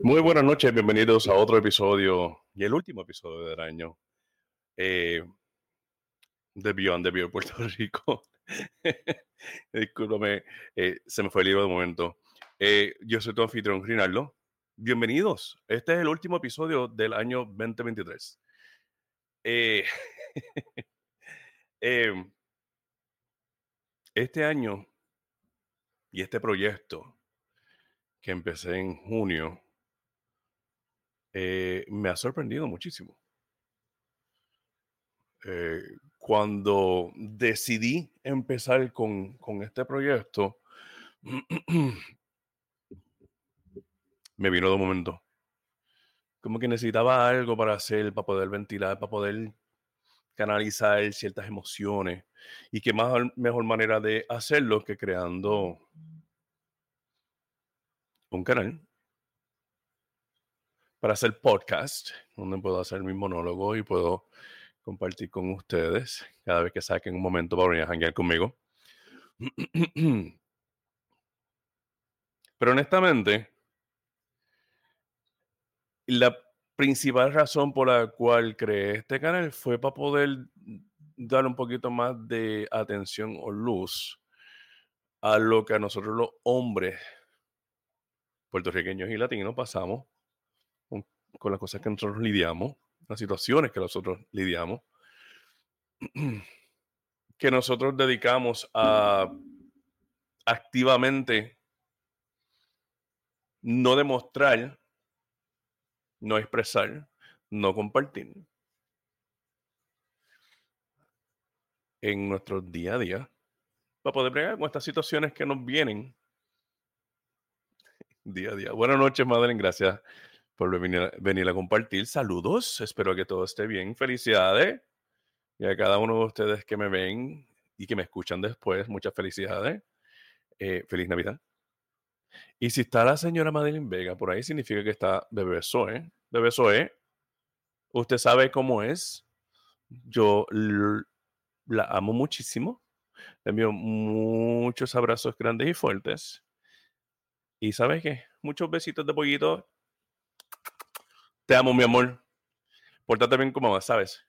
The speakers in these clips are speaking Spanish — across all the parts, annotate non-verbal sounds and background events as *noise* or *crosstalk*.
Muy buenas noches, bienvenidos a otro episodio y el último episodio del año eh, de Beyond the Beyond Puerto *laughs* Rico. Discúlpame, eh, se me fue el libro de momento. Eh, yo soy tu anfitrión, Rinaldo. Bienvenidos. Este es el último episodio del año 2023. *laughs* este año y este proyecto que empecé en junio eh, me ha sorprendido muchísimo. Eh, cuando decidí empezar con, este proyecto, *clears throat* me vino de un momento. Como que necesitaba algo para hacer, para poder ventilar, para poder canalizar ciertas emociones. Y qué más mejor manera de hacerlo que creando un canal para hacer podcast, donde puedo hacer mi monólogo y puedo compartir con ustedes cada vez que saquen un momento para venir a janguear conmigo. *clears throat* Pero honestamente, la principal razón por la cual creé este canal fue para poder dar un poquito más de atención o luz a lo que a nosotros los hombres puertorriqueños y latinos pasamos con, las cosas que nosotros lidiamos, las situaciones que nosotros lidiamos, *clears throat* que nosotros dedicamos a activamente no demostrar, no expresar, no compartir en nuestro día a día para poder bregar con estas situaciones que nos vienen día a día. Buenas noches, Madeleine. Gracias por venir, a compartir. Saludos. Espero que todo esté bien. Felicidades. Y a cada uno de ustedes que me ven y que me escuchan después, muchas felicidades. Eh, feliz Navidad. Y si está la señora Madeline Vega por ahí, significa que está Bebé Zoe. Bebé Zoe, usted sabe cómo es. Yo la amo muchísimo. Le envío muchos abrazos grandes y fuertes. Y sabes qué? Muchos besitos de pollito. Te amo, mi amor. Pórtate bien como vas, ¿sabes?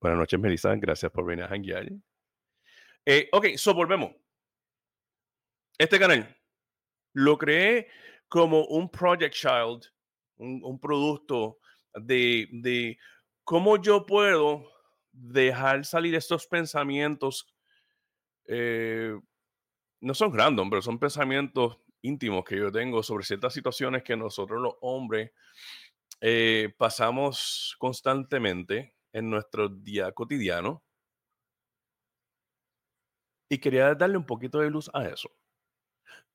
Buenas noches, Melissa. Gracias por venir a janguear. Eh, ok, so volvemos. Este canal lo creé como un project child, un, producto de, de, cómo yo puedo dejar salir estos pensamientos. Eh, no son random, pero son pensamientos íntimos que yo tengo sobre ciertas situaciones que nosotros los hombres eh, pasamos constantemente en nuestro día cotidiano. Y quería darle un poquito de luz a eso.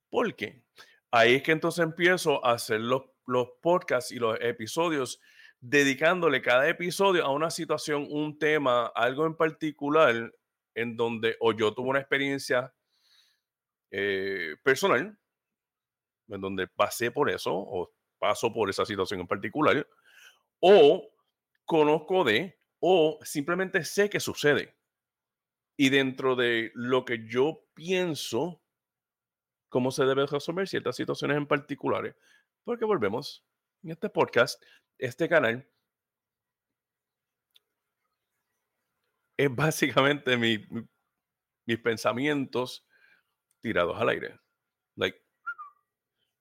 Porque ahí es que entonces empiezo a hacer los, los podcasts y los episodios dedicándole cada episodio a una situación, un tema, algo en particular en donde o yo tuve una experiencia eh, personal en donde pasé por eso o paso por esa situación en particular, o conozco de, o simplemente sé que sucede. Y dentro de lo que yo pienso, cómo se debe resolver ciertas situaciones en particulares, porque volvemos en este podcast, este canal, es básicamente mi, mis pensamientos tirados al aire.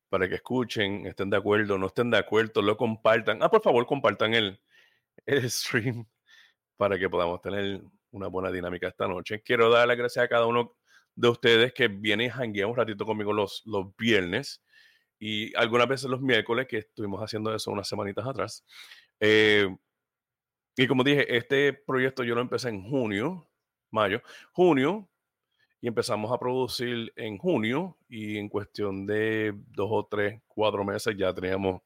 Para que escuchen, estén de acuerdo, no estén de acuerdo, lo compartan. Ah, por favor, compartan el, el *laughs* stream para que podamos tener una buena dinámica esta noche. Quiero dar las gracias a cada uno de ustedes que viene y janguea un ratito conmigo los, los viernes y algunas veces los miércoles, que estuvimos haciendo eso unas semanitas atrás. Eh, y como dije, este proyecto yo lo empecé en junio, mayo. Junio, empezamos a producir en junio y en cuestión de dos o tres, cuatro meses ya teníamos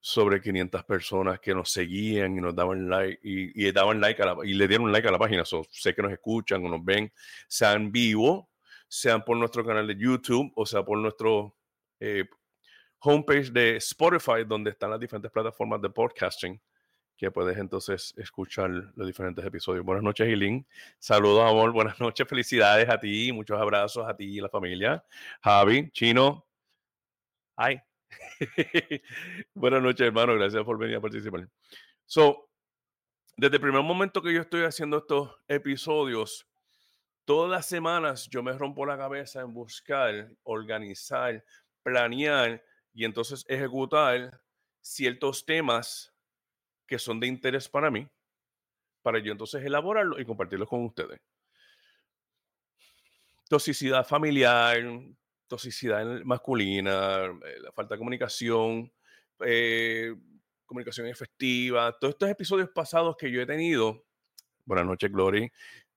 sobre 500 personas que nos seguían y nos daban like y, daban like y le dieron like a la página. sé que nos escuchan o nos ven, sean vivo, sean por nuestro canal de YouTube o sea por nuestro eh, homepage de Spotify, donde están las diferentes plataformas de podcasting que puedes entonces escuchar los diferentes episodios. Buenas noches, Eileen. Saludos, amor. *laughs* Buenas noches. Felicidades a ti. Muchos abrazos a ti y la familia. Javi, Chino. Ay, *laughs* Buenas noches, hermano. Gracias por venir a participar. So, desde el primer momento que yo estoy haciendo estos episodios, todas las semanas yo me rompo la cabeza en buscar, organizar, planear y entonces ejecutar ciertos temas que son de interés para mí, para yo entonces elaborarlos y compartirlos con ustedes. Toxicidad familiar, toxicidad masculina, eh, la falta de comunicación, eh, comunicación efectiva, todos estos episodios pasados que yo he tenido. Buenas noches, Glory.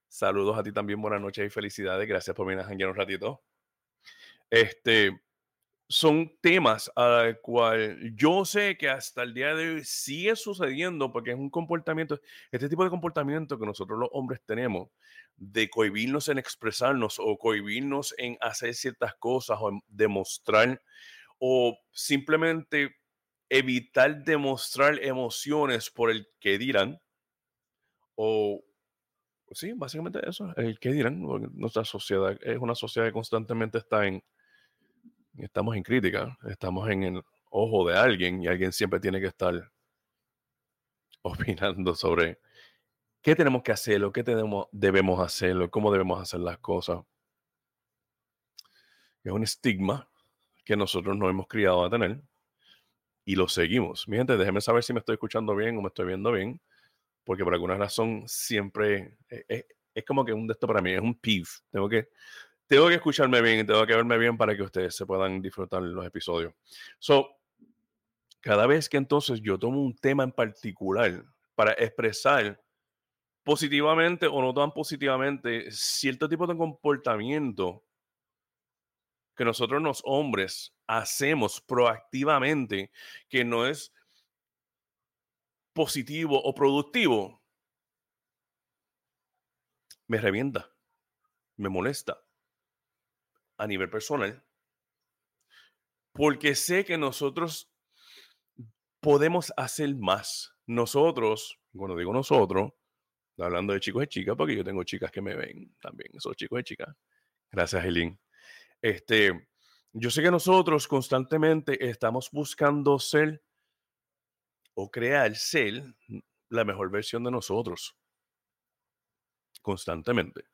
Saludos a ti también, buenas noches y felicidades. Gracias por venir a un ratito. Este, son temas al cual yo sé que hasta el día de hoy sigue sucediendo porque es un comportamiento, este tipo de comportamiento que nosotros los hombres tenemos, de cohibirnos en expresarnos o cohibirnos en hacer ciertas cosas o demostrar o simplemente evitar demostrar emociones por el que dirán o sí, básicamente eso, el que dirán, nuestra sociedad es una sociedad que constantemente está en estamos en crítica, estamos en el ojo de alguien y alguien siempre tiene que estar opinando sobre qué tenemos que hacer, o qué tenemos, debemos hacerlo, cómo debemos hacer las cosas. Es un estigma que nosotros no hemos criado a tener y lo seguimos. Mi gente, déjenme saber si me estoy escuchando bien o me estoy viendo bien, porque por alguna razón siempre es, eh, eh, es como que un de esto para mí, es un pif. Tengo que tengo que escucharme bien y tengo que verme bien para que ustedes se puedan disfrutar los episodios. So, cada vez que entonces yo tomo un tema en particular para expresar positivamente o no tan positivamente cierto tipo de comportamiento que nosotros los hombres hacemos proactivamente que no es positivo o productivo, me revienta, me molesta a nivel personal, porque sé que nosotros podemos hacer más. Nosotros, cuando digo nosotros, hablando de chicos y chicas, porque yo tengo chicas que me ven también, esos chicos y chicas. Gracias, Eileen. Este, yo sé que nosotros constantemente estamos buscando ser o crear ser la mejor versión de nosotros. Constantemente.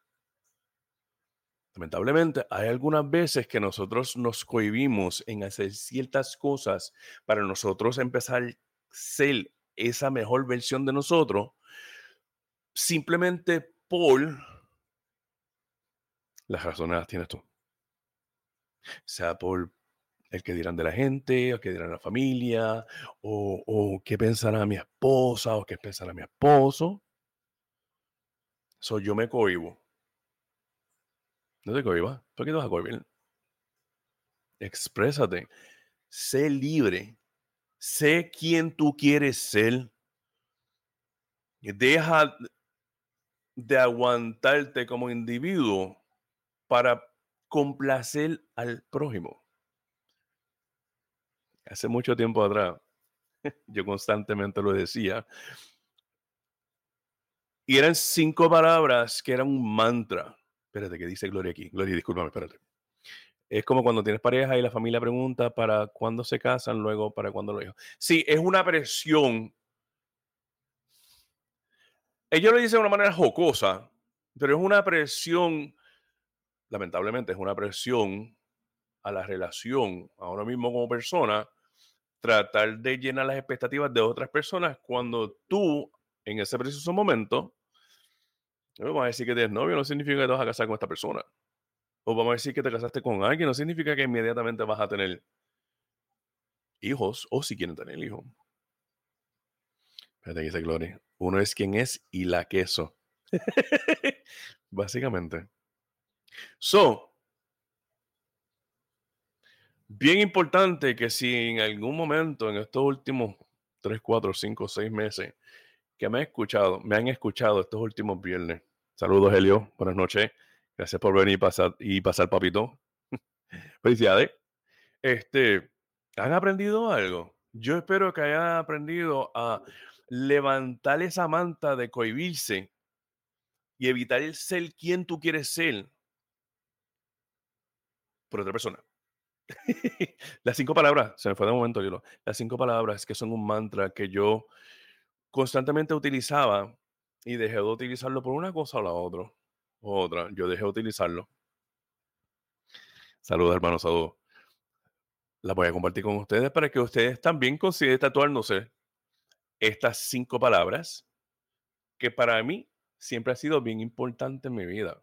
Lamentablemente, hay algunas veces que nosotros nos cohibimos en hacer ciertas cosas para nosotros empezar a ser esa mejor versión de nosotros, simplemente por las razones las tienes tú. Sea por el que dirán de la gente, o que dirán la familia, o, o qué pensará mi esposa, o qué pensará mi esposo. Soy yo me cohibo. No te cohibas. ¿Por qué te vas a cohibir? Exprésate. Sé libre. Sé quién tú quieres ser. Deja de aguantarte como individuo para complacer al prójimo. Hace mucho tiempo atrás, *laughs* yo constantemente lo decía, y eran cinco palabras que eran un mantra. Espérate, que dice Gloria aquí. Gloria, discúlpame, espérate. Es como cuando tienes pareja y la familia pregunta para cuándo se casan, luego para cuándo lo hijos. Sí, es una presión. Ellos lo dicen de una manera jocosa, pero es una presión, lamentablemente, es una presión a la relación, a uno mismo como persona, tratar de llenar las expectativas de otras personas cuando tú, en ese preciso momento, Vamos a decir que tienes novio, no significa que te vas a casar con esta persona. O vamos a decir que te casaste con alguien, no significa que inmediatamente vas a tener hijos o si quieren tener hijos. Espérate, dice Gloria. Uno es quien es y la queso. *laughs* Básicamente. So, bien importante que si en algún momento en estos últimos 3, 4, 5, 6 meses que me han escuchado, me han escuchado estos últimos viernes. Saludos, Helio. Buenas noches. Gracias por venir y pasar, y pasar papito. *laughs* Felicidades. Este, ¿han aprendido algo? Yo espero que hayan aprendido a levantar esa manta de cohibirse y evitar el ser quien tú quieres ser por otra persona. *laughs* Las cinco palabras, se me fue de momento, yo Las cinco palabras que son un mantra que yo constantemente utilizaba y dejé de utilizarlo por una cosa o la otra. Otra, yo dejé de utilizarlo. Saludos, hermanos, saludos. La voy a compartir con ustedes para que ustedes también consideren tatuándose estas cinco palabras que para mí siempre ha sido bien importante en mi vida.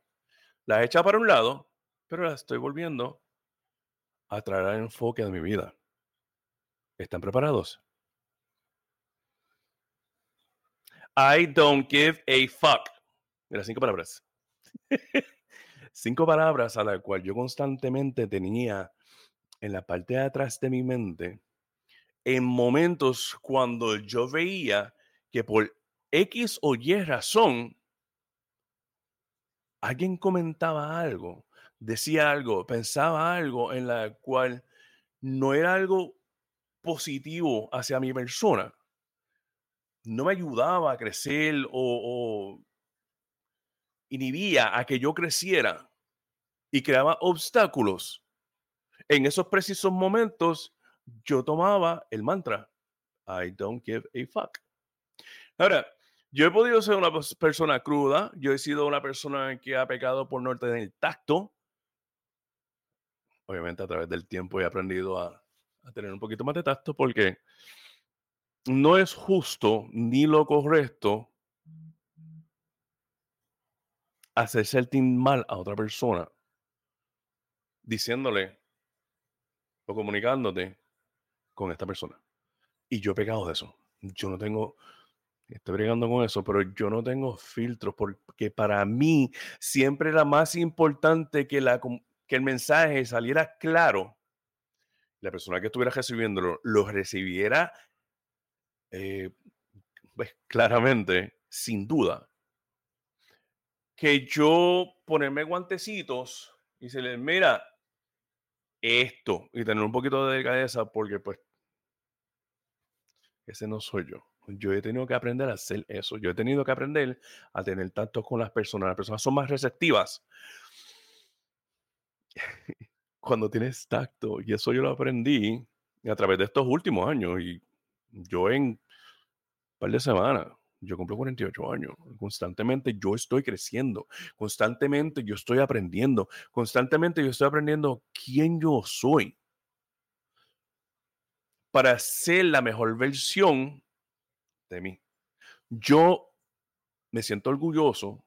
La he echado para un lado, pero la estoy volviendo a traer al enfoque de mi vida. ¿Están preparados? I don't give a fuck. Mira, cinco palabras. *laughs* cinco palabras a las cuales yo constantemente tenía en la parte de atrás de mi mente en momentos cuando yo veía que por X o Y razón alguien comentaba algo, decía algo, pensaba algo en la cual no era algo positivo hacia mi persona, no me ayudaba a crecer o, inhibía a que yo creciera y creaba obstáculos. En esos precisos momentos, yo tomaba el mantra, I don't give a fuck. Ahora, yo he podido ser una persona cruda, yo he sido una persona que ha pecado por no tener tacto. Obviamente a través del tiempo he aprendido a, tener un poquito más de tacto porque no es justo ni lo correcto hacer sentir mal a otra persona diciéndole o comunicándote con esta persona. Y yo he pecado de eso. Yo no tengo, Estoy bregando con eso, pero yo no tengo filtros porque para mí siempre era más importante que, la, que el mensaje saliera claro. La persona que estuviera recibiéndolo lo recibiera eh, pues, claramente, sin duda. Que yo ponerme guantecitos y decirle, mira, esto, y tener un poquito de delicadeza porque pues ese no soy yo yo he tenido que aprender a hacer eso. Yo he tenido que aprender a tener tacto con las personas. Las personas son más receptivas *laughs* cuando tienes tacto. Y eso yo lo aprendí a través de estos últimos años. Y yo en un par de semanas, yo cumplo 48 años. Constantemente yo estoy creciendo. Constantemente yo estoy aprendiendo. Constantemente yo estoy aprendiendo quién yo soy. Para ser la mejor versión de mí. Yo me siento orgulloso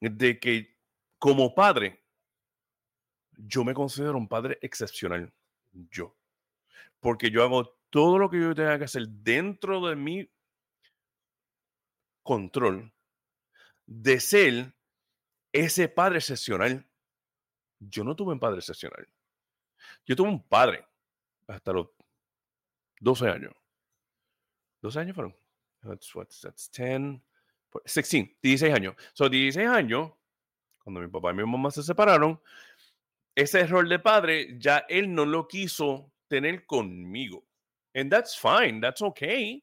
de que como padre, yo me considero un padre excepcional. Yo. Porque yo hago todo lo que yo tenga que hacer dentro de mi control de ser ese padre excepcional. Yo no tuve un padre excepcional. Yo tuve un padre hasta los 12 años. ¿Dos años fueron? That's, what, that's 10, 16, 16 años. So, 16 años, cuando mi papá y mi mamá se separaron, ese error de padre ya él no lo quiso tener conmigo. And that's fine, that's okay.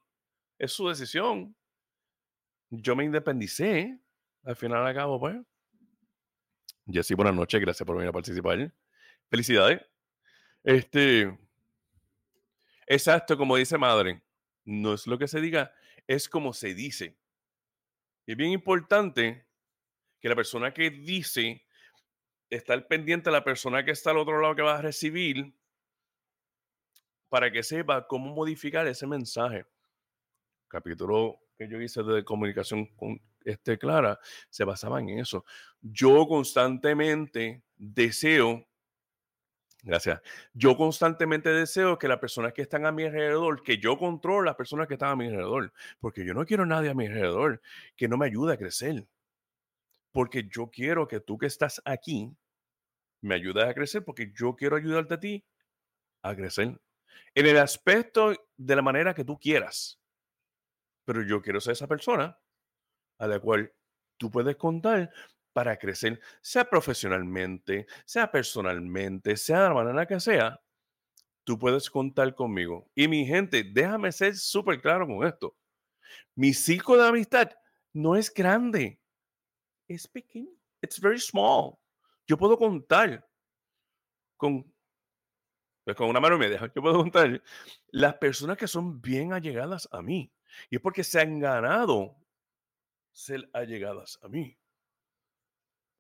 Es su decisión. Yo me independicé. Al final, al cabo, pues. Jessy, buenas noches. Gracias por venir a participar. Felicidades. Este. Exacto, como dice madre no es lo que se diga, es como se dice. Es bien importante que la persona que dice está al pendiente a la persona que está al otro lado que va a recibir para que sepa cómo modificar ese mensaje. capítulo que yo hice de comunicación con este Clara se basaba en eso. Yo constantemente deseo Gracias. Yo constantemente deseo que las personas que están a mi alrededor, que yo controle las personas que están a mi alrededor, porque yo no quiero a nadie a mi alrededor que no me ayude a crecer. Porque yo quiero que tú que estás aquí me ayudes a crecer, porque yo quiero ayudarte a ti a crecer. En el aspecto de la manera que tú quieras. Pero yo quiero ser esa persona a la cual tú puedes contar para crecer, sea profesionalmente, sea personalmente, sea de la manera que sea, tú puedes contar conmigo. Y mi gente, déjame ser súper claro con esto. Mi círculo de amistad no es grande, es pequeño. It's very small. Yo puedo contar con pues con una mano y media, yo puedo contar las personas que son bien allegadas a mí. Y es porque se han ganado ser allegadas a mí.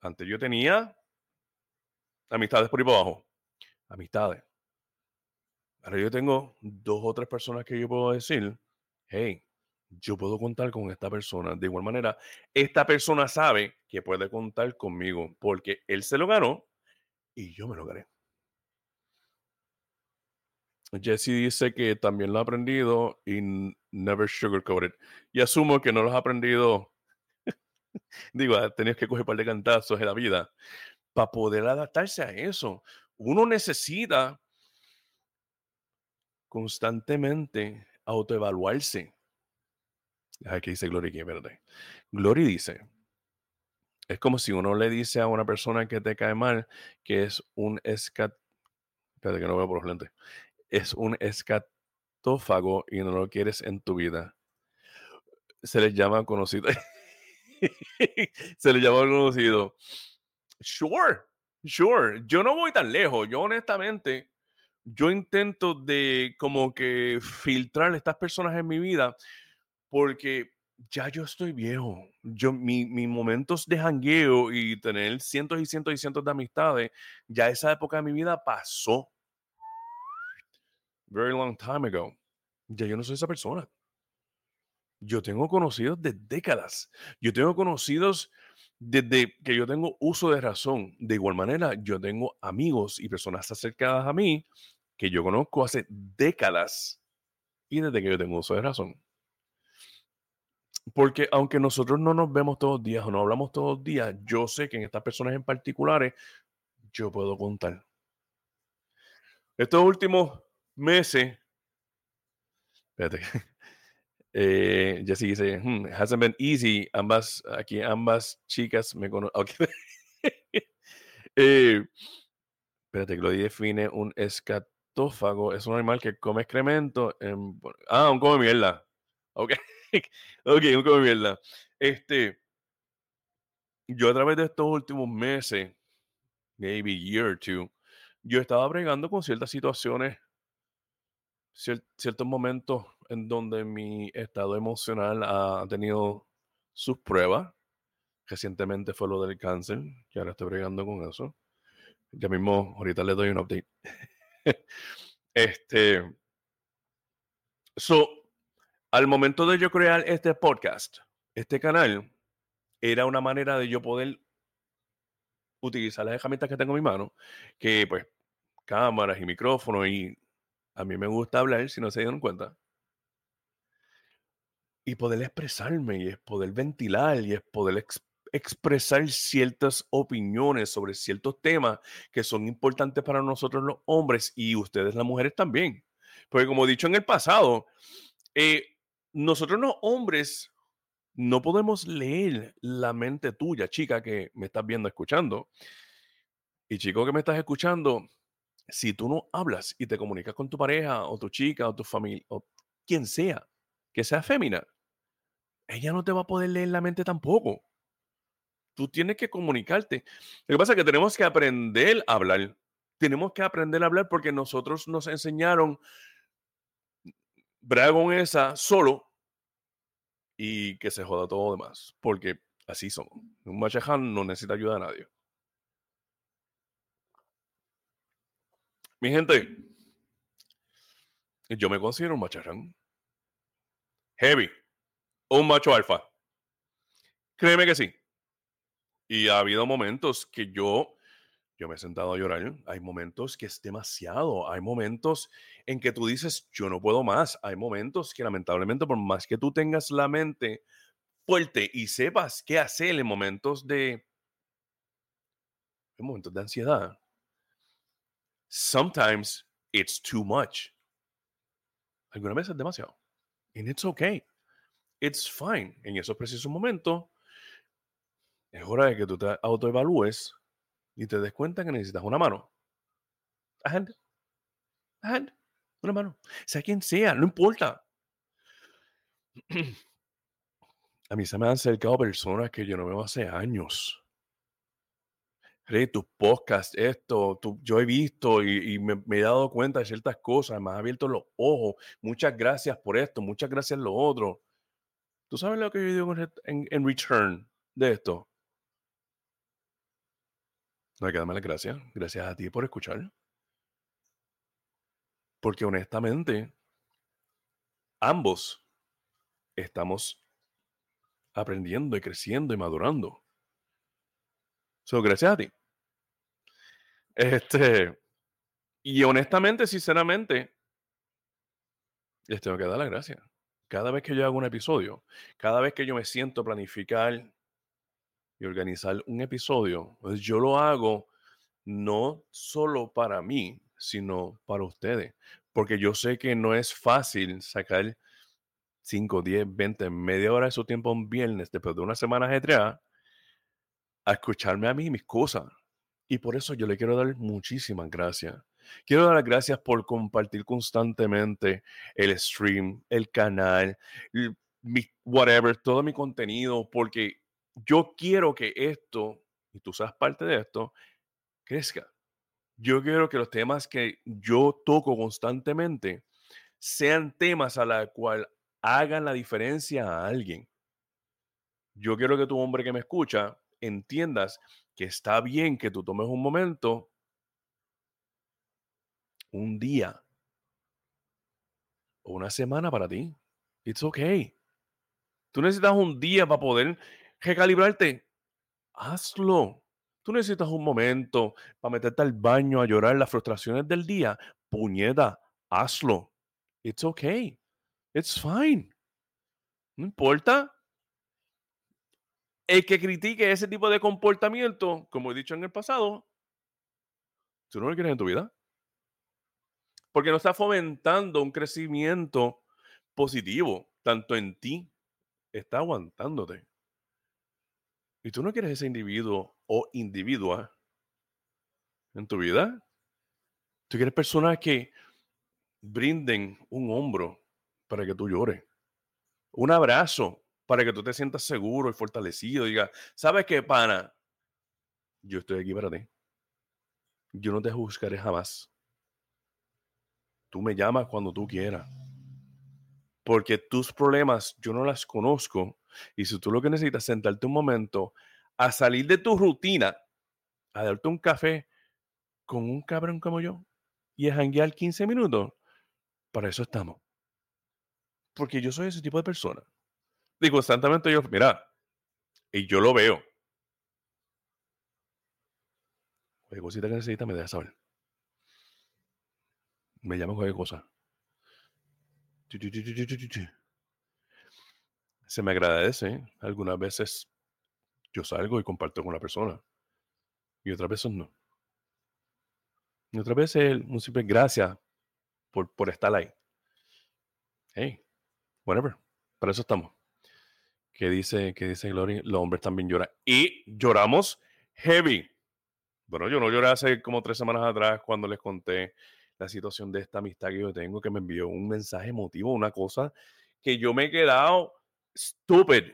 Antes yo tenía amistades por ahí por abajo. Amistades. Ahora yo tengo dos o tres personas que yo puedo decir, hey, yo puedo contar con esta persona. De igual manera, esta persona sabe que puede contar conmigo porque él se lo ganó y yo me lo gané. Jesse dice que también lo ha aprendido y never sugarcoated. Y asumo que no lo ha aprendido. *laughs* Digo, tenías que coger un par de cantazos en la vida para poder adaptarse a eso. Uno necesita constantemente autoevaluarse. Aquí dice Glory que verde. Glory dice, es como si uno le dice a una persona que te cae mal que es un escat... Espérate que no veo por los lentes es un escatófago y no lo quieres en tu vida. Se les llama conocido. *laughs* Se les llama conocido. Sure, sure. Yo no voy tan lejos. Yo honestamente, yo intento de como que filtrar estas personas en mi vida porque ya yo estoy viejo. Yo, mis momentos de jangueo y tener cientos y cientos y cientos de amistades, ya esa época de mi vida pasó very long time ago. Ya yo no soy esa persona. Yo tengo conocidos de décadas. Yo tengo conocidos desde que yo tengo uso de razón. De igual manera, yo tengo amigos y personas acercadas a mí que yo conozco hace décadas y desde que yo tengo uso de razón. Porque aunque nosotros no nos vemos todos los días o no hablamos todos los días, yo sé que en estas personas en particulares yo puedo contar. Estos últimos meses. Espérate. *laughs* Eh, Jesse dice, hmm, hasn't been easy. Ambas, aquí ambas chicas me conocen. *laughs* Okay. eh, espérate, lo define un escatófago. Es un animal que come excremento. En, ah, un come mierda. Ok. *laughs* ok, un come mierda. Este, yo a través de estos últimos meses, maybe year or two, yo estaba bregando con ciertas situaciones ciertos momentos en donde mi estado emocional ha tenido sus pruebas. Recientemente fue lo del cáncer, que ahora estoy bregando con eso. Ya mismo, ahorita le doy un update. *laughs* este. So, al momento de yo crear este podcast, este canal, era una manera de yo poder utilizar las herramientas que tengo en mi mano, que pues cámaras y micrófonos y a mí me gusta hablar, si no se dieron cuenta. Y poder expresarme, y es poder ventilar, y es poder expresar ciertas opiniones sobre ciertos temas que son importantes para nosotros los hombres y ustedes las mujeres también. Porque como he dicho en el pasado, eh, nosotros los hombres no podemos leer la mente tuya, chica que me estás viendo, escuchando. Y chico que me estás escuchando, si tú no hablas y te comunicas con tu pareja o tu chica o tu familia o quien sea, que sea fémina, ella no te va a poder leer la mente tampoco. Tú tienes que comunicarte. Lo que pasa es que tenemos que aprender a hablar. Tenemos que aprender a hablar porque nosotros nos enseñaron Bragon esa solo y que se joda todo demás. Porque así somos. Un machaján no necesita ayuda a nadie. Mi gente, yo me considero un macharrán. Heavy. Un macho alfa. Créeme que sí. Y ha habido momentos que yo, yo me he sentado a llorar. Hay momentos que es demasiado. Hay momentos en que tú dices, yo no puedo más. Hay momentos que lamentablemente, por más que tú tengas la mente fuerte y sepas qué hacer en momentos de, en momentos de ansiedad, sometimes it's too much. Algunas veces es demasiado. And it's okay. It's fine. En esos precisos momentos, es hora de que tú te autoevalúes y te des cuenta que necesitas una mano. A hand. A hand. Una mano. Sea quien sea, no importa. *clears throat* A mí se me han acercado personas que yo no veo hace años. Hey, tus podcasts, esto, tú, yo he visto y, me, he dado cuenta de ciertas cosas, me has abierto los ojos. Muchas gracias por esto, muchas gracias lo otro. ¿Tú sabes lo que yo digo en, en return de esto? No hay que darme las gracias. Gracias a ti por escuchar. Porque honestamente, ambos estamos aprendiendo y creciendo y madurando. So, gracias a ti. Este, y honestamente, sinceramente, les tengo que dar las gracias. Cada vez que yo hago un episodio, cada vez que yo me siento a planificar y organizar un episodio, pues yo lo hago no solo para mí, sino para ustedes. Porque yo sé que no es fácil sacar 5, 10, 20, media hora de su tiempo un viernes después de una semana ajetreada a escucharme a mí mis cosas. Y por eso yo le quiero dar muchísimas gracias. Quiero dar las gracias por compartir constantemente el stream, el canal, mi, whatever, todo mi contenido, porque yo quiero que esto, y tú seas parte de esto, crezca. Yo quiero que los temas que yo toco constantemente sean temas a la cual hagan la diferencia a alguien. Yo quiero que tu hombre que me escucha entiendas que está bien que tú tomes un momento, un día o una semana para ti. It's okay. Tú necesitas un día para poder recalibrarte. Hazlo. Tú necesitas un momento para meterte al baño a llorar las frustraciones del día. Puñeta, hazlo. It's okay. It's fine. No importa. El que critique ese tipo de comportamiento, como he dicho en el pasado, tú no lo quieres en tu vida. Porque no está fomentando un crecimiento positivo, tanto en ti, está aguantándote. Y tú no quieres ese individuo o individua en tu vida. Tú quieres personas que brinden un hombro para que tú llores. Un abrazo para que tú te sientas seguro y fortalecido. Diga, ¿sabes qué, pana? Yo estoy aquí para ti. Yo no te juzgaré jamás. Tú me llamas cuando tú quieras. Porque tus problemas yo no las conozco. Y si tú lo que necesitas es sentarte un momento a salir de tu rutina, a darte un café con un cabrón como yo y a janguear 15 minutos, para eso estamos. Porque yo soy ese tipo de persona. Y constantemente yo, mira, y yo lo veo. Cualquier cosita que necesita me deja saber. Me llama cualquier cosa. Se me agradece. Algunas veces yo salgo y comparto con la persona. Y otras veces no. Y otras veces un simple gracias por, por estar ahí. Hey, whatever. Para eso estamos que dice, que dice Glory, los hombres también lloran. Y lloramos heavy. Bueno, yo no lloré hace como tres semanas atrás cuando les conté la situación de esta amistad que yo tengo, que me envió un mensaje emotivo, una cosa que yo me he quedado stupid,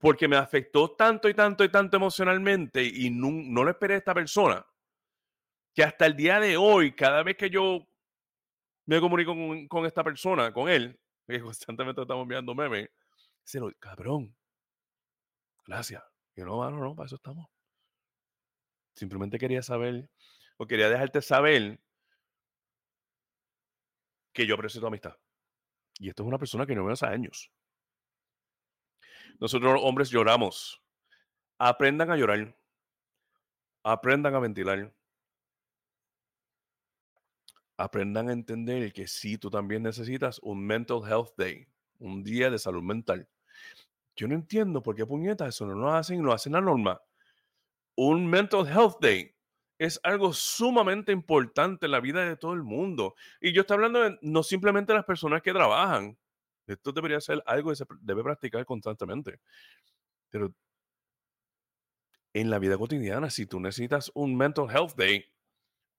porque me afectó tanto y tanto y tanto emocionalmente y no, no lo esperé a esta persona, que hasta el día de hoy, cada vez que yo me comunico con, con esta persona, con él, que *laughs* constantemente estamos enviando memes, se lo, cabrón, gracias. Y no, no, no, para eso estamos. Simplemente quería saber, o quería dejarte saber que yo aprecio tu amistad. Y esto es una persona que no veo hace años. Nosotros hombres lloramos. Aprendan a llorar. Aprendan a ventilar. Aprendan a entender que sí, tú también necesitas un mental health day, un día de salud mental. Yo no entiendo por qué puñetas eso no lo hacen y lo hacen la norma. Un mental health day es algo sumamente importante en la vida de todo el mundo. Y yo estoy hablando de, no simplemente de las personas que trabajan. Esto debería ser algo que se debe practicar constantemente. Pero en la vida cotidiana, si tú necesitas un mental health day,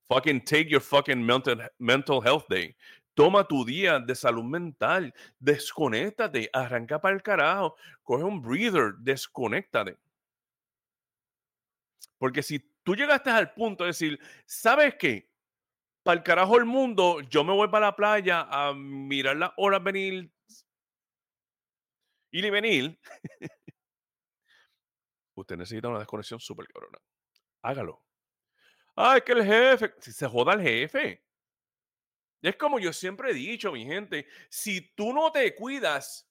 fucking take your fucking mental, mental health day. Toma tu día de salud mental, desconéctate, arranca para el carajo, coge un breather, desconéctate. Porque si tú llegaste al punto de decir, ¿sabes qué? Para el carajo el mundo, yo me voy para la playa a mirar las horas venir y venir. *laughs* Usted necesita una desconexión súper cabrona. Hágalo. Ah, es que el jefe, si se joda el jefe. Es como yo siempre he dicho, mi gente, si tú no te cuidas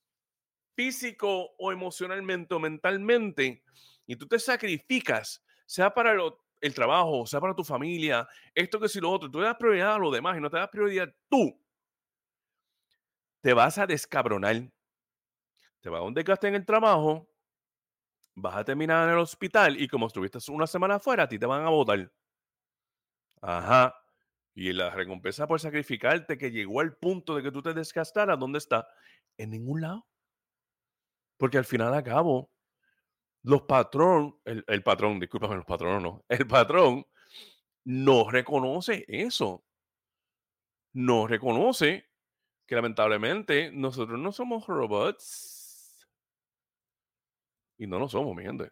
físico o emocionalmente o mentalmente y tú te sacrificas, sea para el trabajo, sea para tu familia, esto que si lo otro, tú le das prioridad a lo demás y no te das prioridad tú, te vas a descabronar. Te va a un desgaste en el trabajo, vas a terminar en el hospital y como estuviste una semana afuera, a ti te van a votar. Ajá. Y la recompensa por sacrificarte que llegó al punto de que tú te desgastaras, ¿dónde está? En ningún lado. Porque al final a cabo, los patrón, el, patrón, discúlpame, los patronos no, *laughs* el patrón no reconoce eso. No reconoce que lamentablemente nosotros no somos robots. Y no lo somos, mi gente.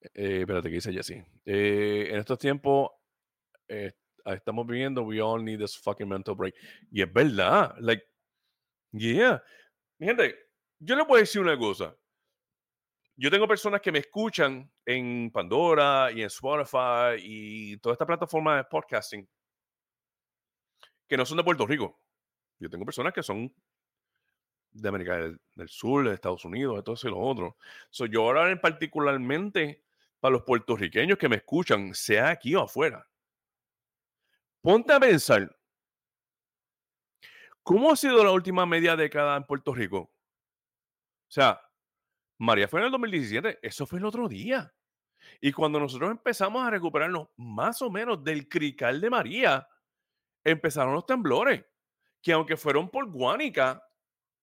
Eh, espérate, ¿qué dice Jesse? Eh, en estos tiempos eh, estamos viviendo, we all need this fucking mental break. Y es verdad, like, yeah. Mi gente, yo le voy a decir una cosa. Yo tengo personas que me escuchan en Pandora y en Spotify y toda esta plataforma de podcasting que no son de Puerto Rico. Yo tengo personas que son de América del, Sur, de Estados Unidos, de todo y lo otro. So, yo ahora en particularmente para los puertorriqueños que me escuchan, sea aquí o afuera. Ponte a pensar, ¿cómo ha sido la última media década en Puerto Rico? O sea, María fue en el 2017, eso fue el otro día. Y cuando nosotros empezamos a recuperarnos más o menos del crical de María, empezaron los temblores, que aunque fueron por Guánica,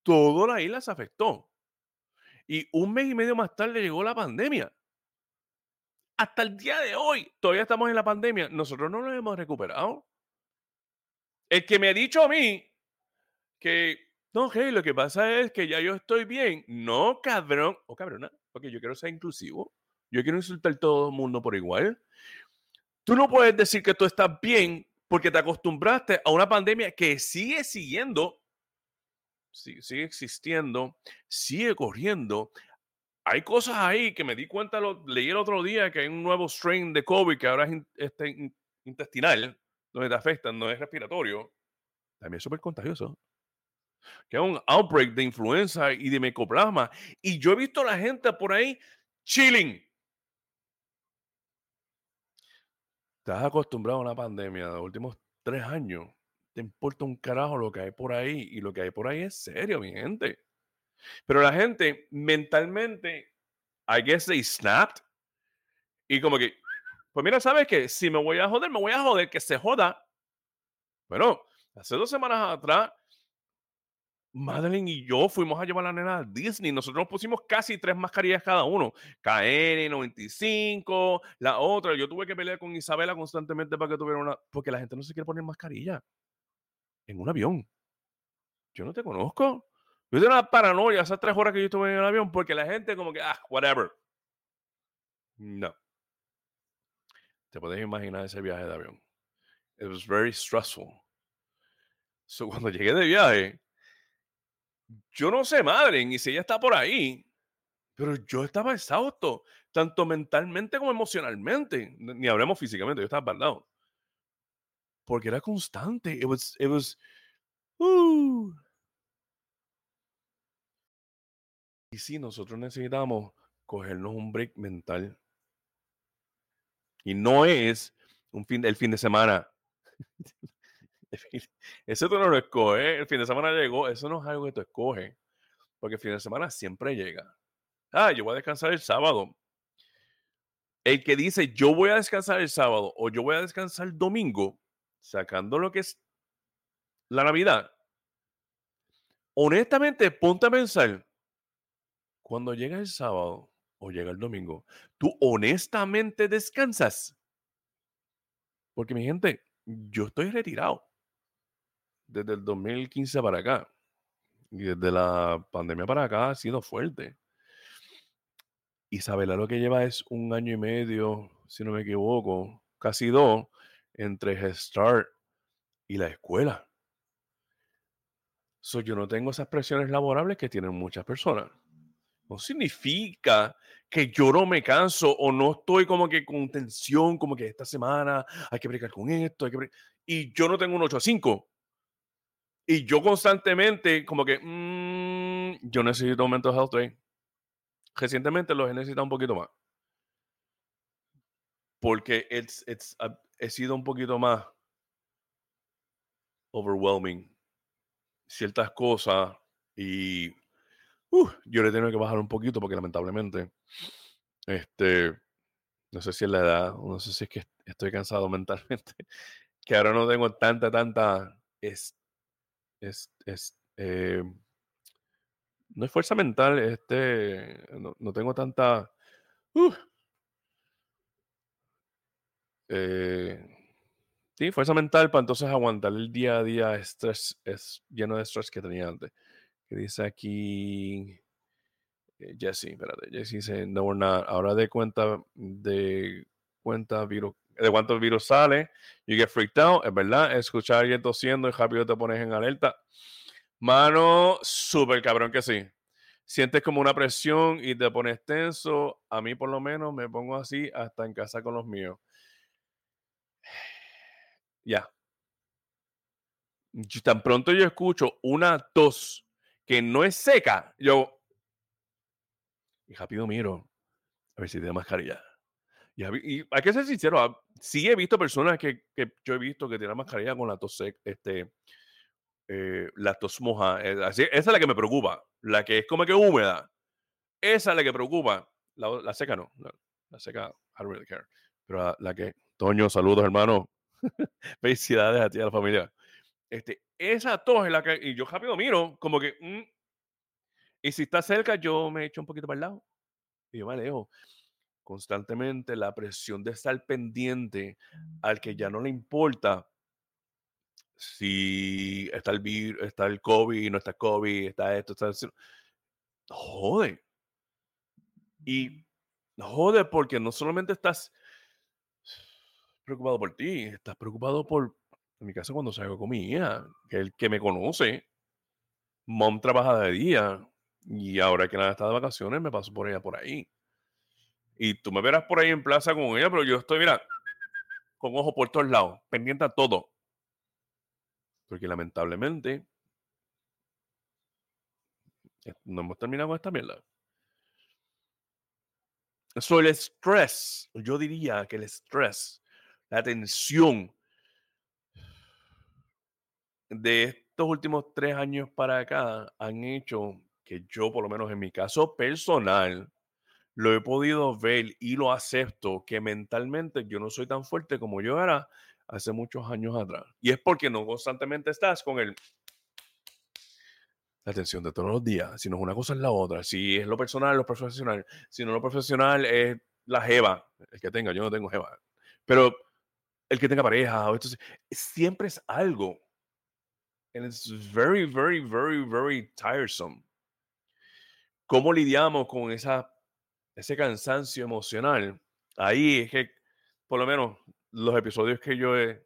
toda la isla se afectó. Y un mes y medio más tarde llegó la pandemia hasta el día de hoy, todavía estamos en la pandemia, nosotros no nos hemos recuperado. El que me ha dicho a mí que, no, hey, lo que pasa es que ya yo estoy bien. No, cabrón, o oh, cabrona, porque yo quiero ser inclusivo. Yo quiero insultar a todo el mundo por igual. Tú no puedes decir que tú estás bien porque te acostumbraste a una pandemia que sigue siguiendo, sigue existiendo, sigue corriendo hay cosas ahí que me di cuenta, lo, leí el otro día que hay un nuevo strain de COVID que ahora es este, intestinal, donde te afecta, no es respiratorio. También es súper contagioso. Que es un outbreak de influenza y de micoplasma. Y yo he visto a la gente por ahí chilling. Estás acostumbrado a una pandemia de los últimos tres años. Te importa un carajo lo que hay por ahí. Y lo que hay por ahí es serio, mi gente. Pero la gente mentalmente, I guess they snapped. Y como que, pues mira, ¿sabes qué? Si me voy a joder, me voy a joder, que se joda. Bueno, hace dos semanas atrás, Madeline y yo fuimos a llevar a la nena a Disney. Nosotros nos pusimos casi tres mascarillas cada uno. KN95, la otra. Yo tuve que pelear con Isabela constantemente para que tuviera una. Porque la gente no se quiere poner mascarilla en un avión. Yo no te conozco. Yo tengo una paranoia esas tres horas que yo estuve en el avión porque la gente como que, ah, whatever. No. Te puedes imaginar ese viaje de avión. It was very stressful. So, *laughs* cuando llegué de viaje, yo no sé, madre, ni si ella está por ahí, pero yo estaba exhausto, tanto mentalmente como emocionalmente. Ni hablemos físicamente, yo estaba lado. Porque era constante. It was, it was, uh, Y sí, nosotros necesitamos cogernos un break mental. Y no es un fin, el fin de semana. *laughs* Eso tú no lo escoges. El fin de semana llegó. Eso no es algo que tú escoges. Porque el fin de semana siempre llega. Ah, yo voy a descansar el sábado. El que dice yo voy a descansar el sábado o yo voy a descansar el domingo, sacando lo que es la Navidad, honestamente, ponte a pensar cuando llega el sábado o llega el domingo, tú honestamente descansas. Porque mi gente, yo estoy retirado desde el 2015 para acá. Y desde la pandemia para acá ha sido fuerte. Isabela lo que lleva es un año y medio, si no me equivoco, casi dos, entre Head Start y la escuela. So, yo no tengo esas presiones laborables que tienen muchas personas. No significa que yo no me canso o no estoy como que con tensión, como que esta semana hay que brincar con esto, hay que y yo no tengo un 8 a 5. Y yo constantemente, como que, mmm, yo necesito un mental health day. Recientemente los he necesitado un poquito más. Porque it's, it's, he sido un poquito más overwhelming. Ciertas cosas y uh, yo le tengo que bajar un poquito porque lamentablemente, este, no sé si es la edad, no sé si es que estoy cansado *laughs* mentalmente, que ahora no tengo tanta, tanta, es, es, es eh, no es fuerza mental, este, no, tengo tanta, uh, eh, sí, fuerza mental para entonces aguantar el día a día estrés, es lleno de estrés que tenía antes. Dice aquí eh, Jesse, espérate, Jesse dice, no, we're not. Ahora de cuenta de cuenta virus, de cuántos virus sale, you get freaked out, es verdad, escuchar a alguien tosiendo y rápido te pones en alerta. Mano, súper cabrón que sí. Sientes como una presión y te pones tenso. A mí por lo menos me pongo así hasta en casa con los míos. *sighs* Ya. Tan pronto yo escucho una tos que no es seca, yo. Y rápido miro a ver si tiene mascarilla. Y, hay que ser sincero, ah, sí he visto personas que, que yo he visto que tienen mascarilla con la tos seca, este, eh, la tos moja. Eh, esa es la que me preocupa. La que es como que húmeda. Esa es la que preocupa. La, seca no. La, seca, I don't really care. Pero la que, Toño, saludos hermano. *laughs* Felicidades a ti y a la familia. Este, esa tos es la que. Y yo rápido miro, como que. Mm, y si está cerca, yo me echo un poquito para el lado. Y yo me alejo. Constantemente la presión de estar pendiente al que ya no le importa si está el virus, está el COVID, no está COVID, está esto, está eso. Jode. Y jode porque no solamente estás preocupado por ti, estás preocupado por, en mi caso, cuando salgo con mi hija, que el que me conoce, mom trabaja de día y ahora que nada está de vacaciones, me paso por ella por ahí. Y tú me verás por ahí en plaza con ella, pero yo estoy, mira, con ojo por todos lados, pendiente a todo. Porque lamentablemente no hemos terminado con esta mierda. Eso el estrés, yo diría que el estrés la tensión de estos últimos tres años para acá han hecho que yo, por lo menos en mi caso personal, lo he podido ver y lo acepto que mentalmente yo no soy tan fuerte como yo era hace muchos años atrás. Y es porque no constantemente estás con el la tensión de todos los días, si no es una cosa es la otra, si es lo personal, lo profesional, si no lo profesional es la jeva, el que tenga, yo no tengo jeva, pero el que tenga pareja, o esto, siempre es algo. And it's very, very, very, very tiresome. ¿Cómo lidiamos con esa, ese cansancio emocional? Ahí es que, por lo menos, los episodios que yo he,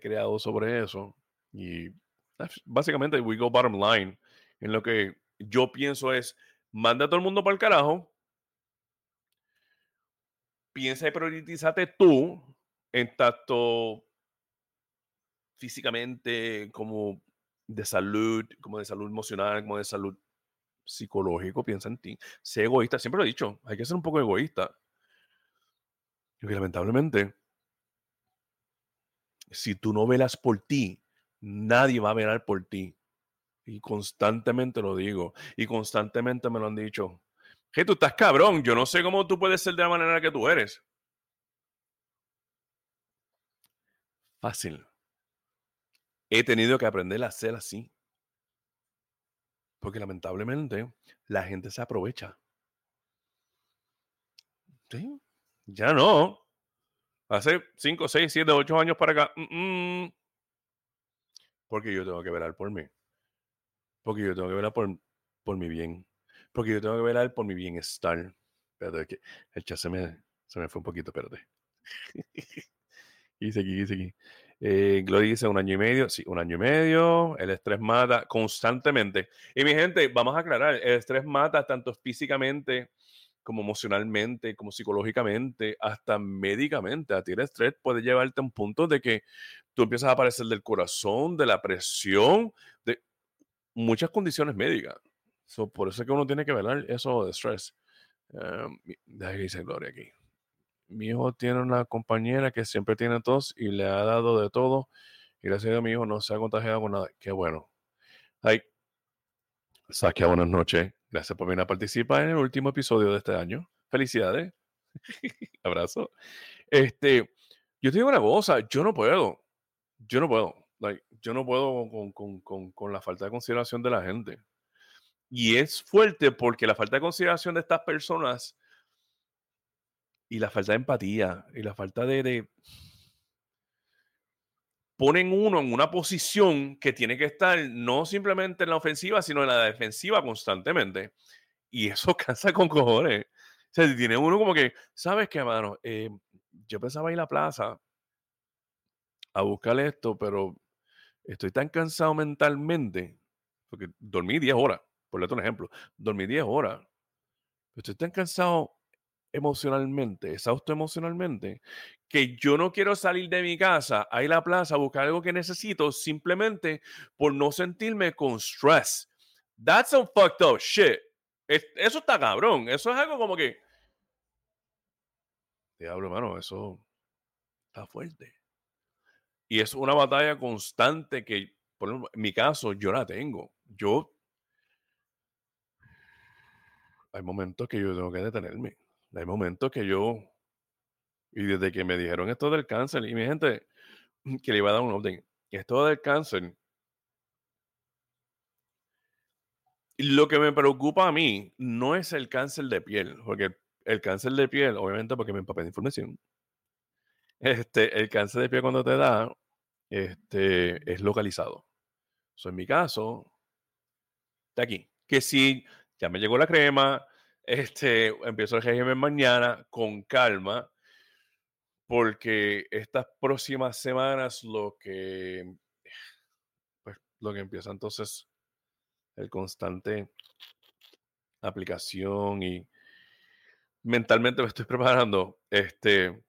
creado sobre eso, y básicamente we go bottom line, en lo que yo pienso es, manda a todo el mundo para el carajo, piensa y priorízate tú en tanto físicamente como de salud, como de salud emocional, como de salud psicológico, piensa en ti. Sé egoísta, siempre lo he dicho, hay que ser un poco egoísta. Y lamentablemente, si tú no velas por ti, nadie va a velar por ti. Y constantemente lo digo. Y constantemente me lo han dicho que tú estás cabrón. Yo no sé cómo tú puedes ser de la manera que tú eres. Fácil. He tenido que aprender a ser así. Porque lamentablemente la gente se aprovecha. ¿Sí? Ya no. Hace 5, 6, 7, 8 años para acá. Porque yo tengo que velar por mí. Porque yo tengo que velar por, por mi bien porque yo tengo que velar por mi bienestar. Espérate, que el chat se me, se me fue un poquito, espérate. dice aquí, dice aquí. Eh, dice un año y medio. Sí, un año y medio. El estrés mata constantemente. Y mi gente, vamos a aclarar, el estrés mata tanto físicamente como emocionalmente, como psicológicamente, hasta médicamente. A ti el estrés puede llevarte a un punto de que tú empiezas a aparecer del corazón, de la presión, de muchas condiciones médicas. por eso es que uno tiene que velar eso de estrés. Um, dice Gloria aquí. Mi hijo tiene una compañera que siempre tiene tos y le ha dado de todo. Y gracias a mi hijo no se ha contagiado con nada. Qué bueno. Ay, Saquia, buenas noches. Gracias por venir a participar en el último episodio de este año. Felicidades. *laughs* Abrazo. Este, yo te digo una cosa, yo no puedo. Yo no puedo. yo no puedo con, con, con, la falta de consideración de la gente. Y es fuerte porque la falta de consideración de estas personas y la falta de empatía y la falta de, ponen uno en una posición que tiene que estar no simplemente en la ofensiva, sino en la defensiva constantemente. Y eso *laughs* cansa con cojones. O sea, tiene uno como que, ¿sabes qué, mano? Eh, yo pensaba ir a la plaza a buscar esto, pero estoy tan cansado mentalmente, porque dormí 10 horas, por darte un ejemplo, dormí 10 horas. Estoy tan cansado emocionalmente, exhausto emocionalmente, que yo no quiero salir de mi casa a ir a la plaza a buscar algo que necesito simplemente por no sentirme con stress. That's some fucked up shit. eso está cabrón. Eso es algo como que. Diablo, hermano, eso está fuerte. Y es una batalla constante que, por en mi caso, yo la tengo. Yo. Hay momentos que yo tengo que detenerme hay momentos que yo, y desde que me dijeron esto del cáncer, y mi gente, *clears throat* que le iba a dar un orden, esto del cáncer, lo que me preocupa a mí no es el cáncer de piel, porque el cáncer de piel, obviamente porque me empapé de información, este, el cáncer de piel cuando te da, este, es localizado. So, en mi caso, está aquí. Que si ya me llegó la crema, este, empiezo el régimen mañana con calma, porque estas próximas semanas lo que, pues, lo que empieza entonces el constante aplicación y mentalmente me estoy preparando, este,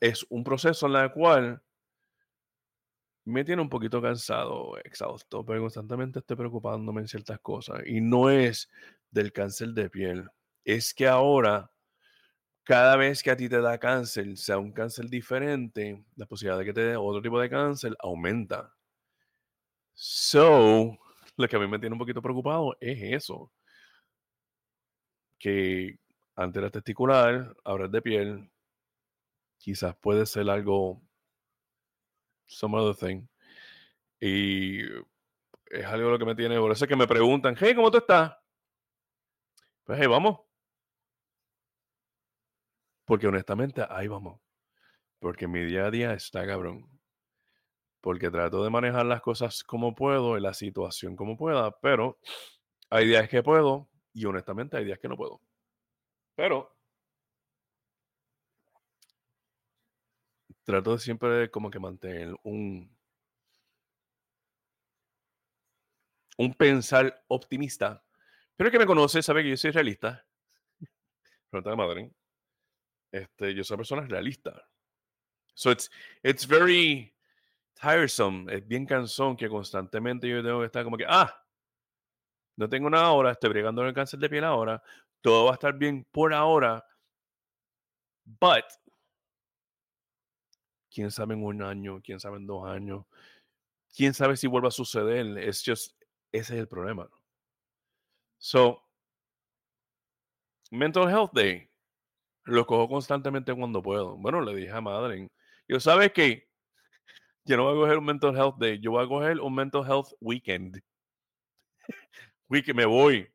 es un proceso en el cual me tiene un poquito cansado, exhausto, pero constantemente estoy preocupándome en ciertas cosas. Y no es del cáncer de piel, es que ahora, cada vez que a ti te da cáncer, sea un cáncer diferente, la posibilidad de que te dé otro tipo de cáncer aumenta. So, lo que a mí me tiene un poquito preocupado es eso. Que antes era testicular, ahora es de piel. Quizás puede ser algo some other thing. Y es algo lo que me tiene, por eso es que me preguntan, hey, ¿cómo tú estás? Pues hey, vamos. Porque honestamente, ahí vamos. Porque mi día a día está cabrón. Porque trato de manejar las cosas como puedo, en la situación como pueda, pero hay días que puedo y honestamente hay días que no puedo. Pero trato de siempre como que mantener un, un pensar optimista. Pero el que me conoce sabe que yo soy realista. Pregunta de madre. Este, yo soy una persona realista. So it's, it's very tiresome. Es bien cansón que constantemente yo tengo que estar como que, ah, no tengo nada ahora, estoy bregando con el cáncer de piel ahora, todo va a estar bien por ahora. But quién sabe en un año, quién sabe en dos años, quién sabe si vuelva a suceder. Es just, ese es el problema. So, Mental Health Day, lo cojo constantemente cuando puedo. Bueno, le dije a Madre, yo sabes que yo no voy a coger un Mental Health Day, yo voy a coger un Mental Health Weekend. Weekend, me voy.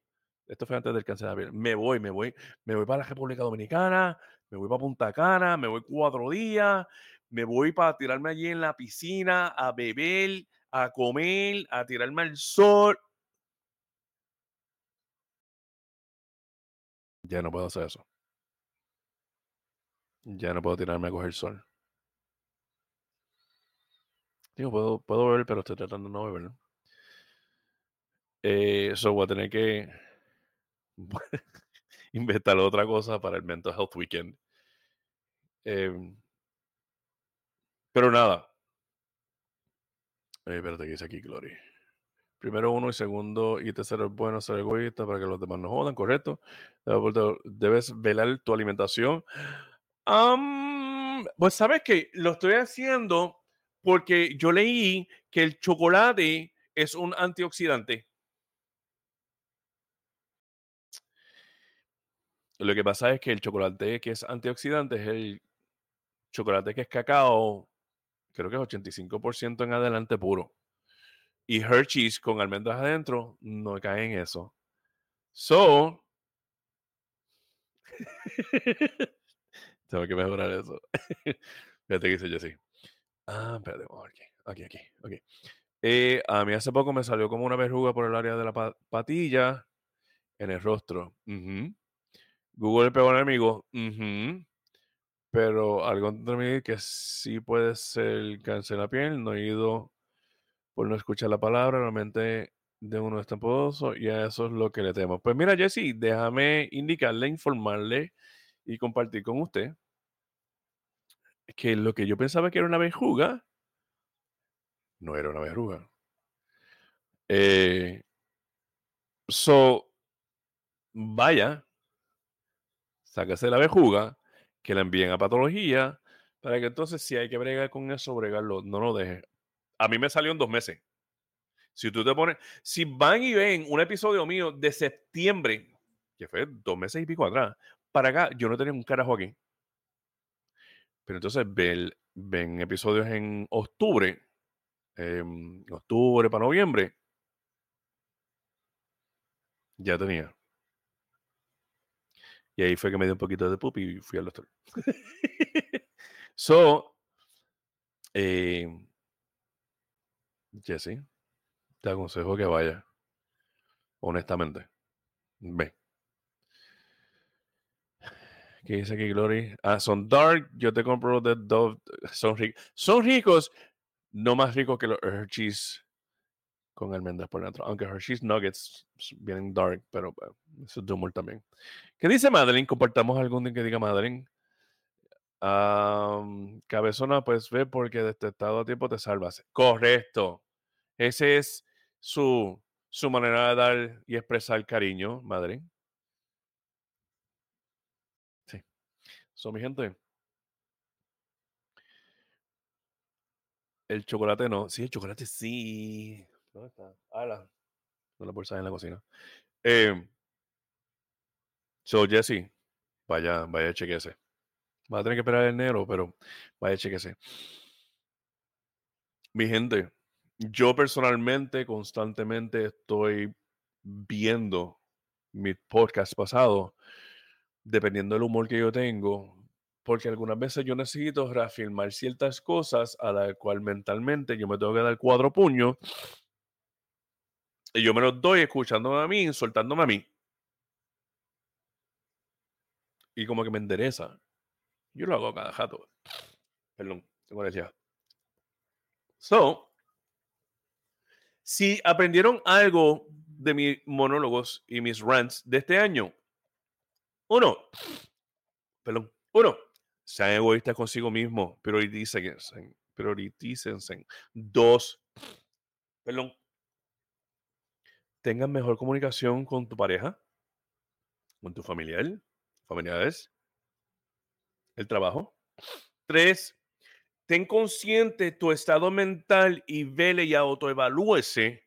Esto fue antes del cáncer de Me voy, me voy, me voy para la República Dominicana, me voy para Punta Cana, me voy cuatro días, me voy para tirarme allí en la piscina, a beber, a comer, a tirarme al sol. Ya no puedo hacer eso. Ya no puedo tirarme a coger sol. Digo, puedo, puedo beber, pero estoy tratando de no beber. Eh, eso voy a tener que *laughs* inventar otra cosa para el Mental Health Weekend. Em, pero nada. Eh, espérate, ¿qué dice aquí, Glory? Primero uno y segundo y tercero es bueno ser egoísta para que los demás no jodan, ¿correcto? Debes velar tu alimentación. pues sabes que lo estoy haciendo porque yo leí que el chocolate es un antioxidante. Lo que pasa es que el chocolate que es antioxidante es el chocolate que es cacao, creo que es 85% en adelante puro. Y Hershey's con almendras adentro no cae en eso. So, *laughs* tengo que mejorar eso. *laughs* Fíjate que dice Jesse. Ah, espérate, aquí, aquí, aquí. Okay. Eh, a mí hace poco me salió como una verruga por el área de la patilla en el rostro. Google le pegó al enemigo. Pero algo de que sí puede ser cáncer en la piel. No he ido por no escuchar la palabra. Realmente de uno es tan poderoso y a eso es lo que le temo. Pues mira, Jesse, déjame indicarle, informarle y compartir con usted que lo que yo pensaba que era una verruga no era una verruga. Eh, so, vaya, sáquese la verruga, que la envíen a patología, para que entonces si hay que bregar con eso, bregarlo, no lo deje. A mí me salió en dos meses. Si tú te pones, si van y ven un episodio mío de septiembre, que fue dos meses y pico atrás, para acá, yo no tenía un carajo aquí. Pero entonces ven, ven episodios en octubre, em, octubre para noviembre, ya tenía. Y ahí fue que me dio un poquito de pup y fui al doctor. *laughs* so, Jesse, te aconsejo que vaya. Honestamente. Ve. ¿Qué dice aquí, Glory? Ah, son dark. Yo te compro de Dove. Son ricos. Son ricos. No más ricos que los Hershey's con almendras por dentro. Aunque Hershey's Nuggets vienen dark, pero eso es de también. ¿Qué dice Madeline? Compartamos algún que diga Madeline. cabezona, pues ve porque detectado a tiempo te salvas. Correcto. Ese es su, su manera de dar y expresar cariño, Madeline. Sí. So, mi gente. El chocolate no. Sí, el chocolate sí. ¿Dónde está? Ah, la, no la bolsa en la cocina. Eh, so, Jesse, vaya, vaya, chequese. Va a tener que esperar enero, pero vaya, chequese. Mi gente, yo personalmente, constantemente estoy viendo mi podcast pasado, dependiendo del humor que yo tengo, porque algunas veces yo necesito reafirmar ciertas cosas a la cual mentalmente yo me tengo que dar cuatro puños y yo me los doy escuchándome a mí, soltándome a mí. Y como que me endereza. Yo lo hago cada jato. Perdón, tengo decía. So, si aprendieron algo de mis monólogos y mis rants de este año, uno, perdón, uno, sean egoístas consigo mismo, prioritícense, prioritícense. Dos, perdón, tengan mejor comunicación con tu pareja, con tu familiar, familiares, el trabajo. Tres, ten consciente tu estado mental y vele y autoevalúese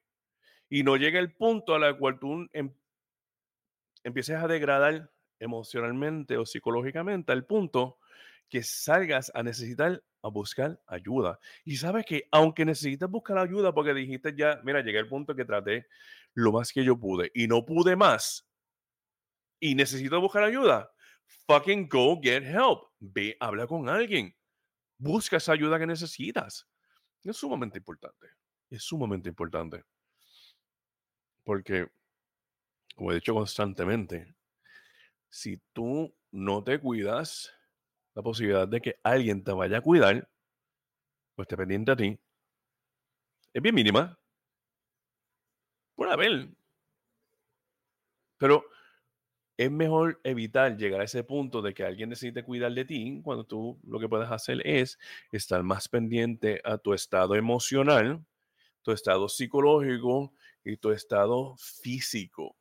y no llegue el punto a la cual tú em, empieces a degradar emocionalmente o psicológicamente al punto que salgas a necesitar a buscar ayuda. Y sabes que aunque necesitas buscar ayuda porque dijiste ya, mira, llegué al punto que traté lo más que yo pude y no pude más y necesito buscar ayuda, fucking go get help. Ve, habla con alguien. Busca esa ayuda que necesitas. Es sumamente importante. Es sumamente importante. Porque, como he dicho constantemente, si tú no te cuidas, la posibilidad de que alguien te vaya a cuidar o esté pendiente a ti es bien mínima. Puede haber. Pero es mejor evitar llegar a ese punto de que alguien necesite cuidar de ti cuando tú lo que puedes hacer es estar más pendiente a tu estado emocional, tu estado psicológico y tu estado físico.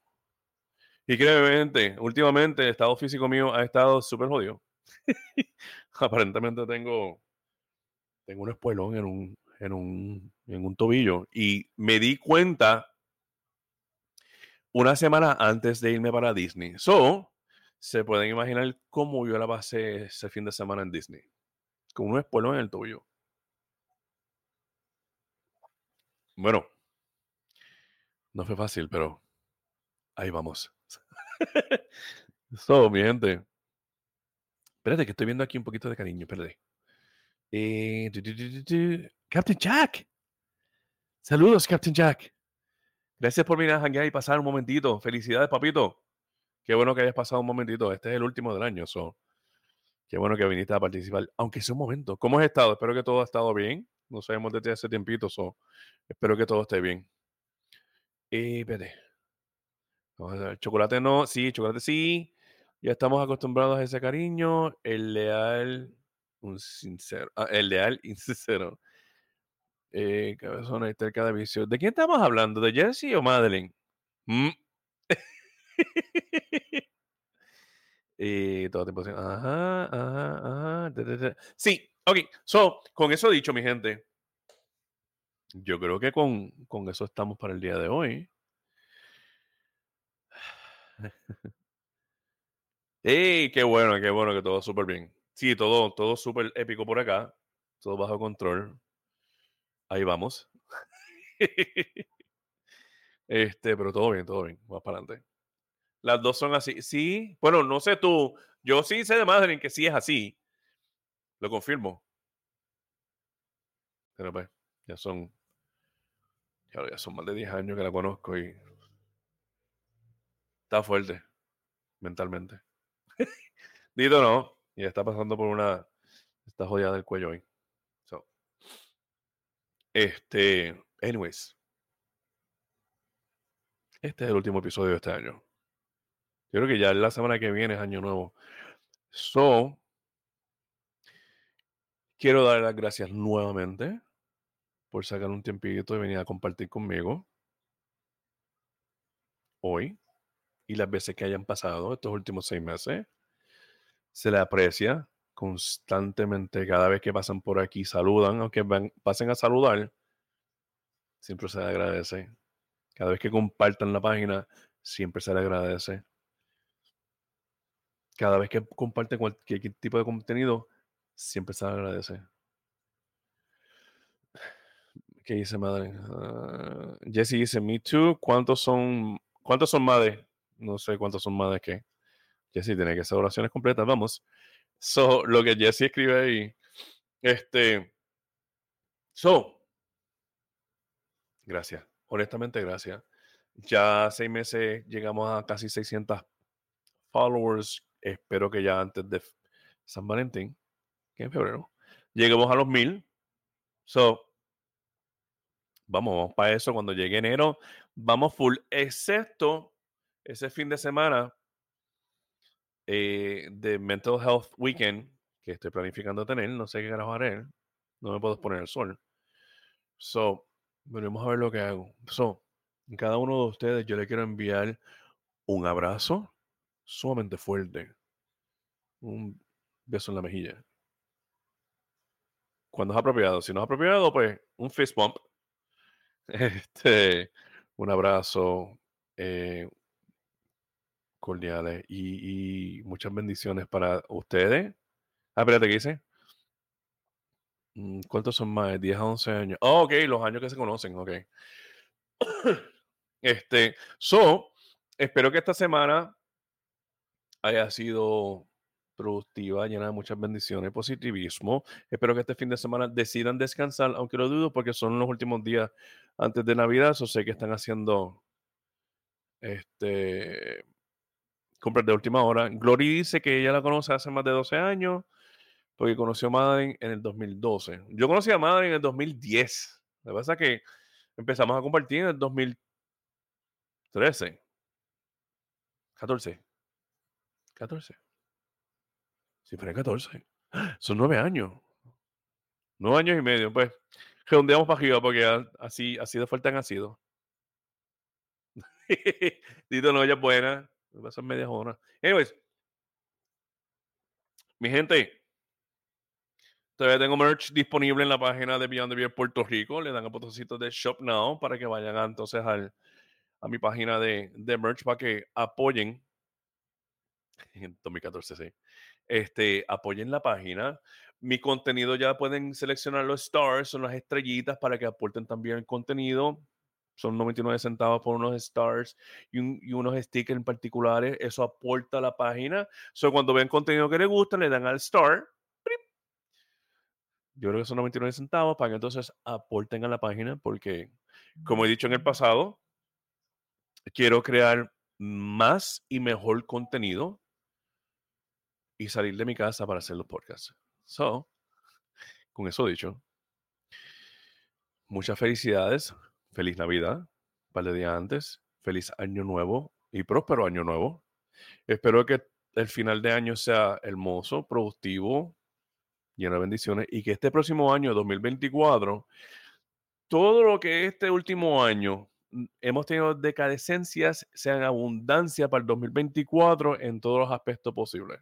Y créeme, últimamente el estado físico mío ha estado súper jodido. *laughs* Aparentemente tengo, tengo un espuelón en un, en, un, en un tobillo y me di cuenta una semana antes de irme para Disney. So, se pueden imaginar cómo yo la pasé ese fin de semana en Disney. Con un espuelón en el tobillo. Bueno, no fue fácil, pero ahí vamos. *laughs* so, mi gente. Espérate, que estoy viendo aquí un poquito de cariño. Espérate. Eh, Captain Jack. Saludos, Captain Jack. Gracias por venir a janguear y pasar un momentito. Felicidades, papito. Qué bueno que hayas pasado un momentito. Este es el último del año. So. Qué bueno que viniste a participar. Aunque sea un momento. ¿Cómo has estado? Espero que todo ha estado bien. No sabemos desde hace tiempito. So. Espero que todo esté bien. Eh, espérate. Chocolate no. Sí, chocolate sí. Ya estamos acostumbrados a ese cariño. El leal. Un sincero. Ah, el leal insincero. *laughs* Eh, cabezona y terca de vicio. ¿De quién estamos hablando? ¿De Jesse o Madeline? Mm. *laughs* todo tiempo ajá, ajá, ajá. Sí, ok. So, con eso dicho, mi gente, yo creo que con, con eso estamos para el día de hoy. *sighs* *laughs* ¡Ey! Qué bueno, qué bueno que todo súper bien. Sí, todo, todo súper épico por acá. Todo bajo control. Ahí vamos. *laughs* este, pero todo bien, todo bien. Vamos para adelante. Las dos son así. Sí, bueno, no sé tú. Yo sí sé de Madeline que sí es así. Lo confirmo. Pero pues, ya son. Ya, son más de 10 años que la conozco y. Está fuerte. Mentalmente. *laughs* Dito no. Y está pasando por una. Está jodida del cuello hoy. Este, anyways. Este es el último episodio de este año. Yo creo que ya la semana que viene es año nuevo. So, quiero dar las gracias nuevamente por sacar un tiempito y venir a compartir conmigo hoy y las veces que hayan pasado estos últimos seis meses. Se le aprecia constantemente cada vez que pasan por aquí, saludan, aunque pasen a saludar, siempre se le agradece. Cada vez que compartan la página, siempre se le agradece. Cada vez que comparten cualquier tipo de contenido, siempre se le agradece. ¿Qué dice madre? Uh, Jesse dice, me too. ¿Cuántos son, cuántos son madres? No sé cuántos son madres que. Jesse tiene que hacer oraciones completas, vamos. So, lo que Jesse escribe ahí, este, so, gracias, honestamente gracias. Ya seis meses llegamos a casi 600 followers. Espero que ya antes de San Valentín, que en febrero, lleguemos a los mil. So, vamos, vamos para eso. Cuando llegue enero, vamos full, excepto ese fin de semana eh, de Mental Health Weekend que estoy planificando tener. No sé qué carajo haré. No me puedo poner el sol. So, veremos a ver lo que hago. So, en cada uno de ustedes yo le quiero enviar un abrazo sumamente fuerte. Un beso en la mejilla. Cuando es apropiado. Si no es apropiado, pues un fist bump. *laughs* Este, un abrazo, eh, cordiales y, muchas bendiciones para ustedes. Ah, espérate, ¿qué dice? Mm, ¿Cuántos son más? 10 a 11 años. Oh, ok, los años que se conocen, ok. *coughs* Este, so, espero que esta semana haya sido productiva, llena de muchas bendiciones, positivismo. Espero que este fin de semana decidan descansar, aunque lo dudo porque son los últimos días antes de Navidad, o sé que están haciendo este compras de última hora. Glory dice que ella la conoce hace más de 12 años porque conoció a Madeline en el 2012. Yo conocí a Madeline en el 2010. Lo que pasa es que empezamos a compartir en el 2013. 14. 14. Sí, fue 14. *gasps* Son nueve años. Nueve años y medio. Pues redondeamos para arriba porque así, así de fuerte han sido. *laughs* Dito no, ella es buena. Va a ser media hora. Anyways. Mi gente. Todavía tengo merch disponible en la página de Beyond the Beer Puerto Rico. Le dan a botoncito de Shop Now para que vayan entonces al, a mi página de, de merch para que apoyen. En 2014, sí. Este, apoyen la página. Mi contenido ya pueden seleccionar los stars, son las estrellitas para que aporten también el contenido son 99 centavos por unos stars y, unos stickers en particulares. Eso aporta a la página. So, cuando ven contenido que les gusta, le dan al star. Yo creo que son 99 centavos para que entonces aporten a la página porque, como he dicho en el pasado, quiero crear más y mejor contenido y salir de mi casa para hacer los podcasts. So, con eso dicho, muchas felicidades feliz Navidad, par de días antes, feliz Año Nuevo y próspero Año Nuevo. Espero que el final de año sea hermoso, productivo, lleno de bendiciones y que este próximo año, 2024, todo lo que este último año mm, hemos tenido decadecencias sean abundancia para el 2024 en todos los aspectos posibles.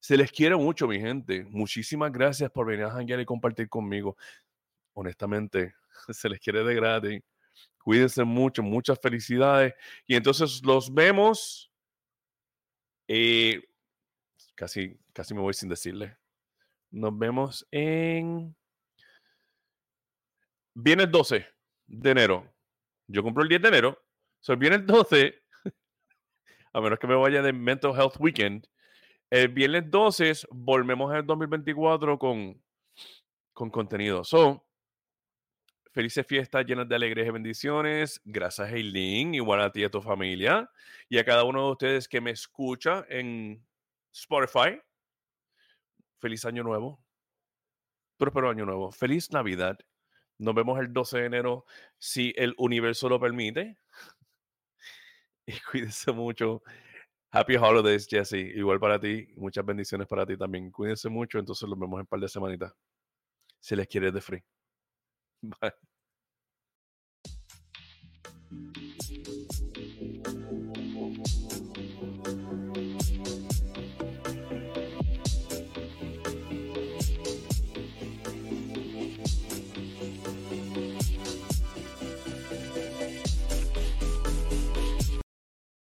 Se les quiere mucho, mi gente. Muchísimas gracias por venir a janguear y compartir conmigo. Honestamente, *laughs* se les quiere de gratis. Cuídense mucho, muchas felicidades. Y entonces los vemos. Eh, casi, casi me voy sin decirle. Nos vemos en. Viene el 12 de enero. Yo compro el 10 de enero. So, viene el 12. *laughs* a menos que me vaya de Mental Health Weekend. El viernes 12 volvemos en el 2024 con, con contenido. So, Felices fiestas llenas de alegres y bendiciones. Gracias, Eileen, igual a ti y a tu familia. Y a cada uno de ustedes que me escucha en Spotify. Feliz año nuevo. Próspero año nuevo. Feliz Navidad. Nos vemos el 12 de enero, si el universo lo permite. *laughs* Y cuídense mucho. Happy Holidays, Jesse. Igual para ti. Muchas bendiciones para ti también. Cuídense mucho. Entonces los vemos en un par de semanitas. Si les quieres de free. *laughs* Bye.